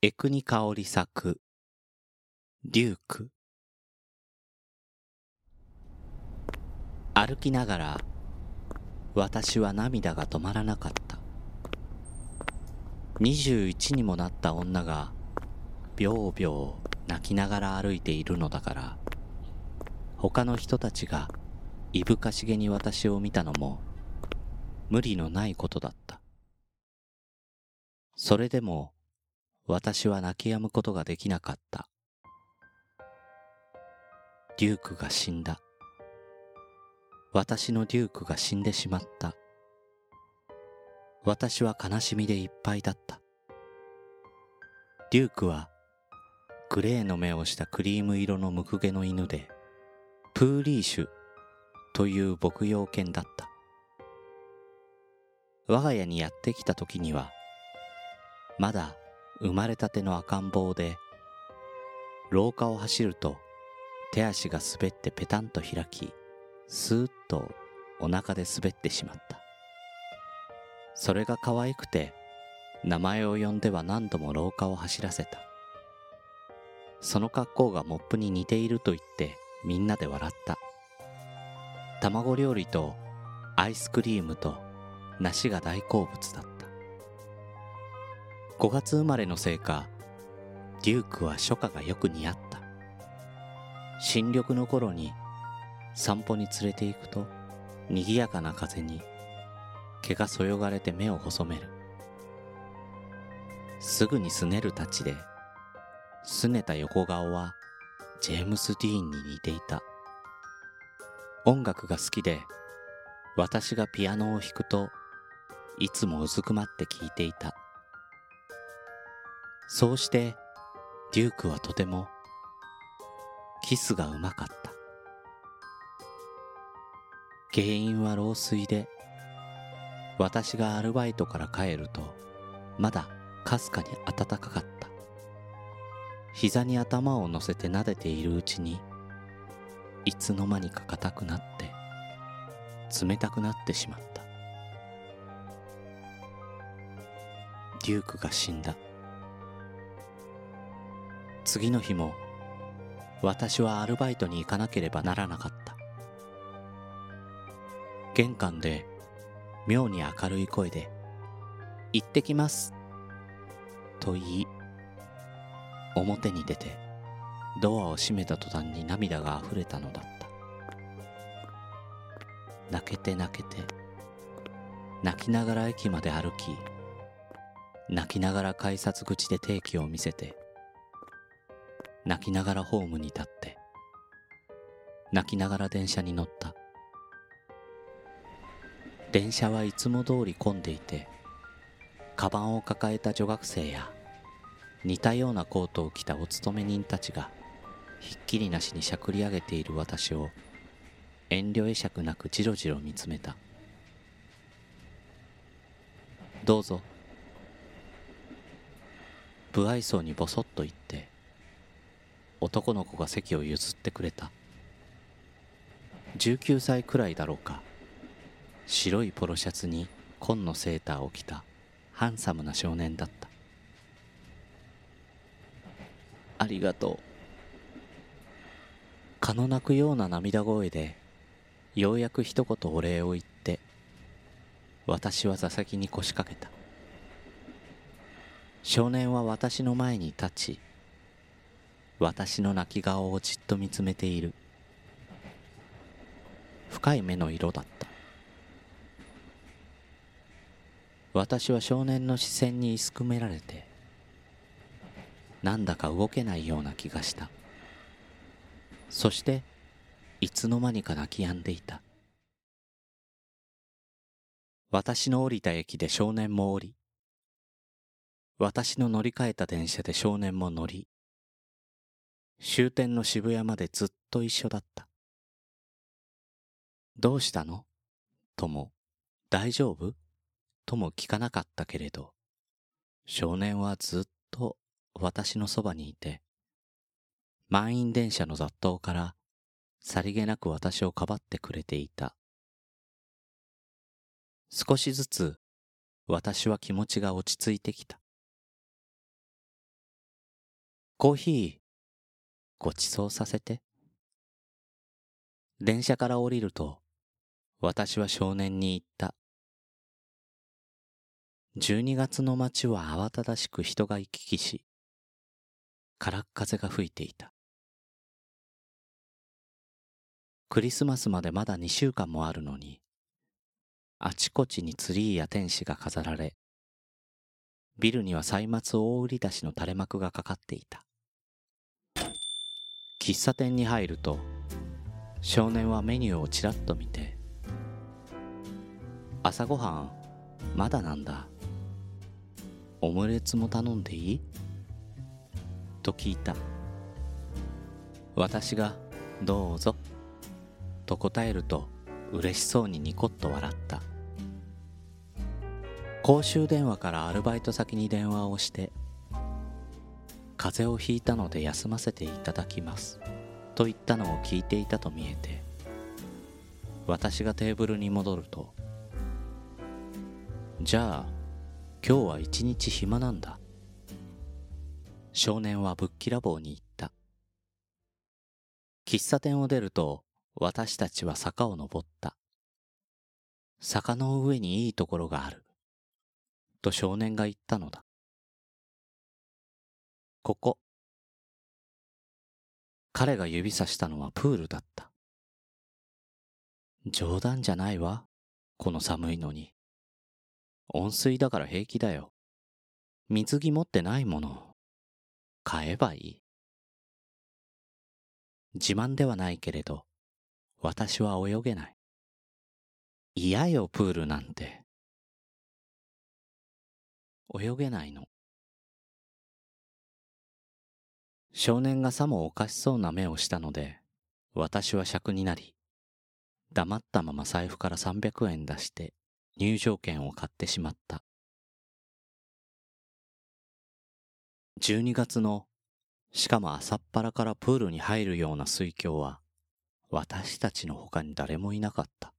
エクニ香り作。デューク。歩きながら私は涙が止まらなかった。21にもなった女がびょうびょう泣きながら歩いているのだから他の人たちがいぶかしげに私を見たのも無理のないことだった。それでも私は泣き止むことができなかった。デュークが死んだ。私のデュークが死んでしまった。私は悲しみでいっぱいだった。デュークはグレーの目をしたクリーム色のムクゲの犬でプーリーシュという牧羊犬だった。我が家にやってきた時にはまだ生まれたての赤ん坊で廊下を走ると手足が滑ってペタンと開きスーッとお腹で滑ってしまった。それが可愛くて名前を呼んでは何度も廊下を走らせた。その格好がモップに似ていると言ってみんなで笑った。卵料理とアイスクリームと梨が大好物だった。5月生まれのせいかデュークは初夏がよく似合った。新緑の頃に散歩に連れて行くと賑やかな風に毛がそよがれて目を細める。すぐにすねるたちで拗ねた横顔はジェームス・ディーンに似ていた。音楽が好きで私がピアノを弾くといつもうずくまって聴いていた。そうしてデュークはとてもキスがうまかった。原因は老衰で私がアルバイトから帰るとまだかすかに暖かかった。膝に頭を乗せて撫でているうちにいつの間にか硬くなって冷たくなってしまった。デュークが死んだ。次の日も私はアルバイトに行かなければならなかった。玄関で妙に明るい声で「行ってきます」と言い表に出てドアを閉めた途端に涙があふれたのだった。泣けて泣けて泣きながら駅まで歩き泣きながら改札口で定期を見せて泣きながらホームに立って泣きながら電車に乗った。電車はいつも通り混んでいてカバンを抱えた女学生や似たようなコートを着たお勤め人たちがひっきりなしにしゃくり上げている私を遠慮会釈なくじろじろ見つめたどうぞ不愛想にボソッと言って男の子が席を譲ってくれた。19歳くらいだろうか。白いポロシャツに紺のセーターを着たハンサムな少年だった。ありがとう。蚊の鳴くような涙声でようやく一言お礼を言って私は座席に腰掛けた。少年は私の前に立ち私の泣き顔をじっと見つめている。深い目の色だった。私は少年の視線にいすくめられてなんだか動けないような気がした。そしていつの間にか泣き止んでいた。私の降りた駅で少年も降り私の乗り換えた電車で少年も乗り終点の渋谷までずっと一緒だった。どうしたの？とも大丈夫？とも聞かなかったけれど少年はずっと私のそばにいて満員電車の雑踏からさりげなく私をかばってくれていた。少しずつ私は気持ちが落ち着いてきた。コーヒー、ごちそうさせて。電車から降りると、私は少年に言った。12月の街は慌ただしく人が行き来し、からっ風が吹いていた。クリスマスまでまだ2週間もあるのに、あちこちにツリーや天使が飾られ、ビルには歳末大売り出しの垂れ幕がかかっていた。喫茶店に入ると、少年はメニューをちらっと見て、朝ごはん、まだなんだ。オムレツも頼んでいい？と聞いた。私が、どうぞ。と答えると嬉しそうにニコッと笑った公衆電話からアルバイト先に電話をして風邪をひいたので休ませていただきますと言ったのを聞いていたと見えて私がテーブルに戻るとじゃあ今日は一日暇なんだ少年はぶっきらぼうに言った喫茶店を出ると私たちは坂を登った。坂の上にいいところがある。と少年が言ったのだ。ここ。彼が指さしたのはプールだった。冗談じゃないわ。この寒いのに。温水だから平気だよ。水着持ってないもの。買えばいい。自慢ではないけれど、私は泳げない。嫌よ、プールなんて。泳げないの。少年がさもおかしそうな目をしたので、私は尺になり、黙ったまま財布から300円出して入場券を買ってしまった。12月の、しかも朝っぱらからプールに入るような水郷は、私たちの他に誰もいなかった。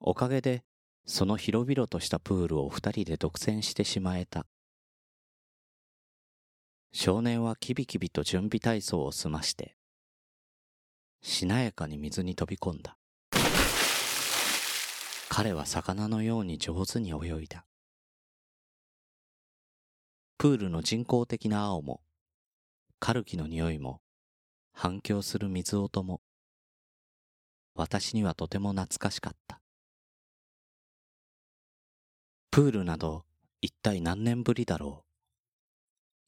おかげで、その広々としたプールを二人で独占してしまえた。少年はキビキビと準備体操を済まして、しなやかに水に飛び込んだ。彼は魚のように上手に泳いだ。プールの人工的な青も、カルキの匂いも、反響する水音も、私にはとても懐かしかった。プールなど一体何年ぶりだろう。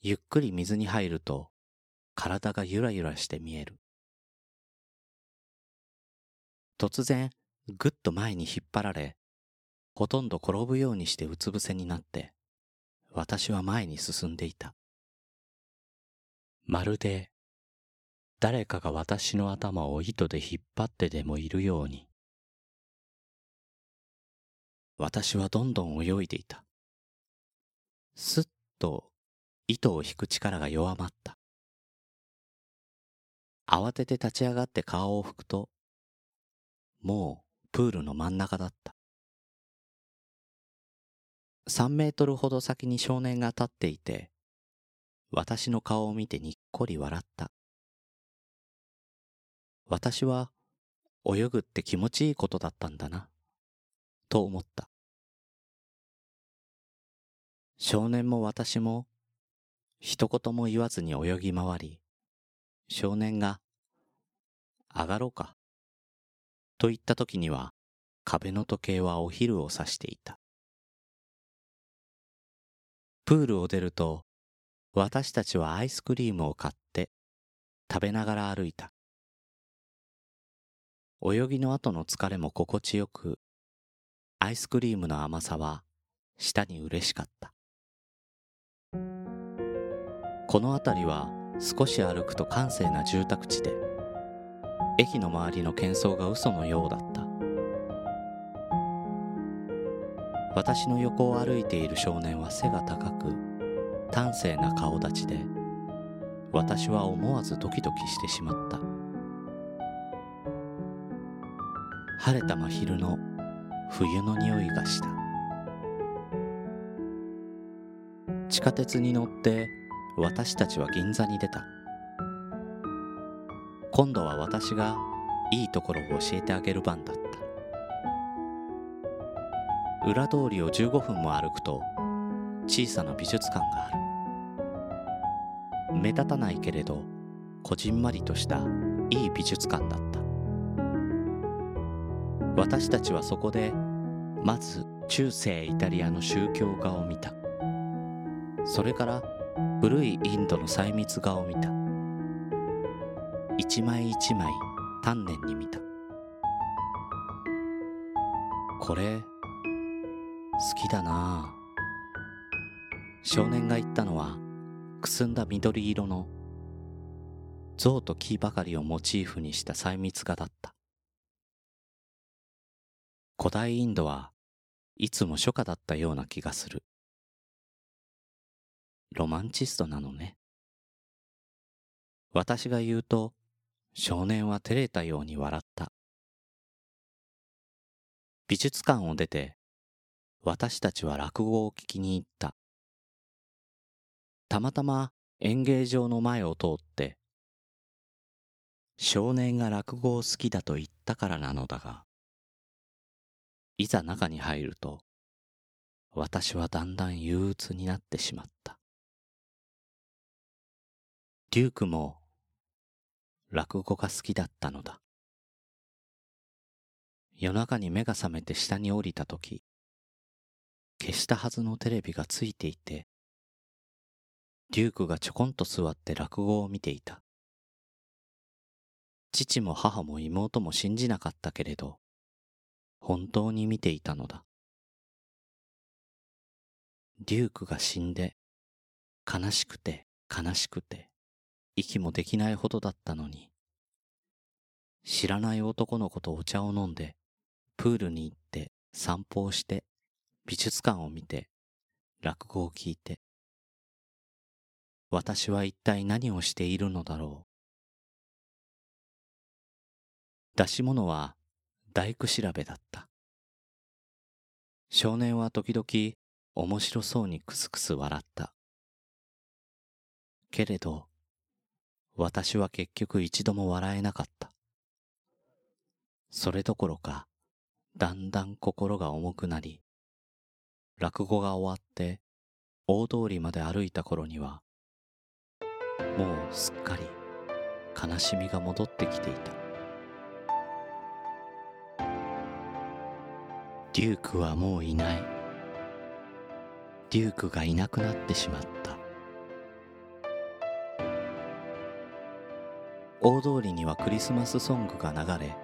ゆっくり水に入ると体がゆらゆらして見える。突然ぐっと前に引っ張られ、ほとんど転ぶようにしてうつ伏せになって、私は前に進んでいた。まるで誰かが私の頭を糸で引っ張ってでもいるように。私はどんどん泳いでいた。すっと糸を引く力が弱まった。慌てて立ち上がって顔を拭くと、もうプールの真ん中だった。3メートルほど先に少年が立っていて、私の顔を見てにっこり笑った。私は泳ぐって気持ちいいことだったんだな、と思った。少年も私も一言も言わずに泳ぎ回り、少年が上がろうか、と言った時には壁の時計はお昼を指していた。プールを出ると私たちはアイスクリームを買って食べながら歩いた。泳ぎの後の疲れも心地よく、アイスクリームの甘さは舌に嬉しかった。この辺りは少し歩くと閑静な住宅地で、駅の周りの喧騒が嘘のようだった。私の横を歩いている少年は背が高く、端正な顔立ちで、私は思わずドキドキしてしまった。晴れた真昼の冬の匂いがした地下鉄に乗って私たちは銀座に出た。今度は私がいいところを教えてあげる番だった。裏通りを15分も歩くと小さな美術館がある。目立たないけれどこじんまりとしたいい美術館だった。私たちはそこでまず中世イタリアの宗教画を見た。それから古いインドの細密画を見た。一枚一枚丹念に見た。これ好きだな。少年が言ったのはくすんだ緑色の象と木ばかりをモチーフにした細密画だった。古代インドはいつも初夏だったような気がする。ロマンチストなのね。私が言うと少年は照れたように笑った。美術館を出て私たちは落語を聞きに行った。たまたま演芸場の前を通って少年が落語を好きだと言ったからなのだがいざ中に入ると私はだんだん憂鬱になってしまった。デュークも落語が好きだったのだ夜中に目が覚めて下に降りた時消したはずのテレビがついていてデュークがちょこんと座って落語を見ていた。父も母も妹も信じなかったけれど、本当に見ていたのだ。デュークが死んで、悲しくて悲しくて、息もできないほどだったのに、知らない男の子とお茶を飲んで、プールに行って散歩をして、美術館を見て、落語を聞いて、私は一体何をしているのだろう。出し物は大工調べだった。少年は時々面白そうにクスクス笑った。けれど、私は結局一度も笑えなかった。それどころか、だんだん心が重くなり、落語が終わって大通りまで歩いた頃には、もうすっかり悲しみが戻ってきていた。デュークはもういない。デュークがいなくなってしまった。大通りにはクリスマスソングが流れ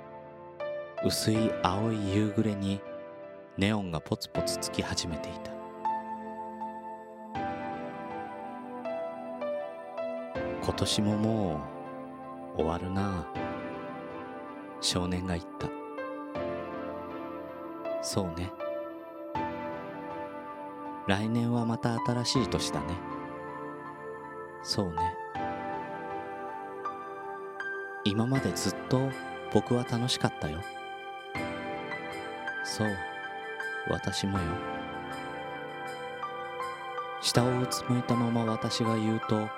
薄い青い夕暮れにネオンがポツポツつき始めていた。今年ももう終わるな。少年が言った。そうね。来年はまた新しい年だね。そうね。今までずっと僕は楽しかったよ。そう。私もよ。下をうつむいたまま私が言うと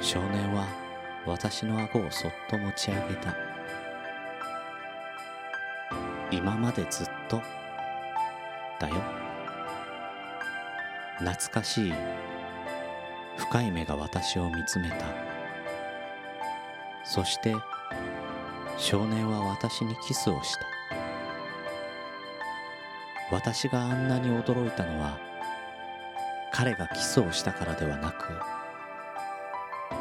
少年は私の顎をそっと持ち上げた。今までずっとだよ。懐かしい。深い目が私を見つめた。そして少年は私にキスをした。私があんなに驚いたのは彼がキスをしたからではなく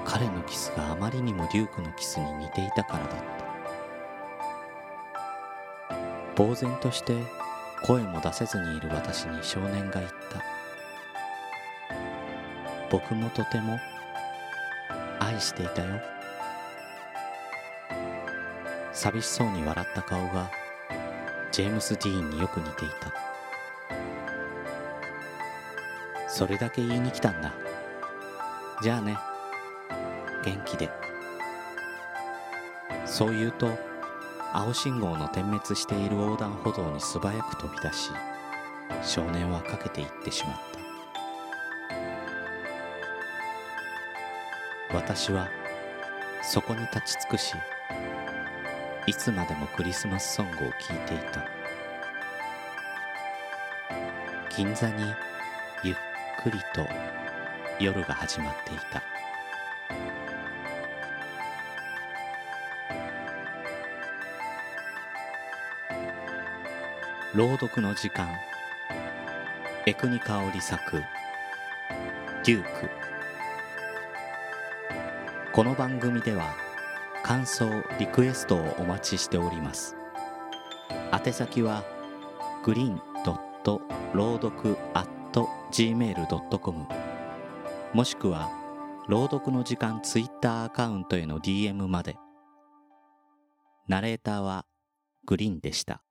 彼のキスがあまりにもデュークのキスに似ていたからだった。呆然として声も出せずにいる私に少年が言った。僕もとても愛していたよ。寂しそうに笑った顔がジェームス・ディーンによく似ていた。それだけ言いに来たんだ。じゃあね。元気で。そう言うと青信号の点滅している横断歩道に素早く飛び出し少年はかけていってしまった。私はそこに立ち尽くしいつまでもクリスマスソングを聴いていた。銀座にゆっくりと夜が始まっていた。朗読の時間。エクニカオリ作。デューク。この番組では感想リクエストをお待ちしております。宛先はグリーンドット朗読 gmail.com もしくは朗読の時間ツイッターアカウントへの DM まで。ナレーターはグリーンでした。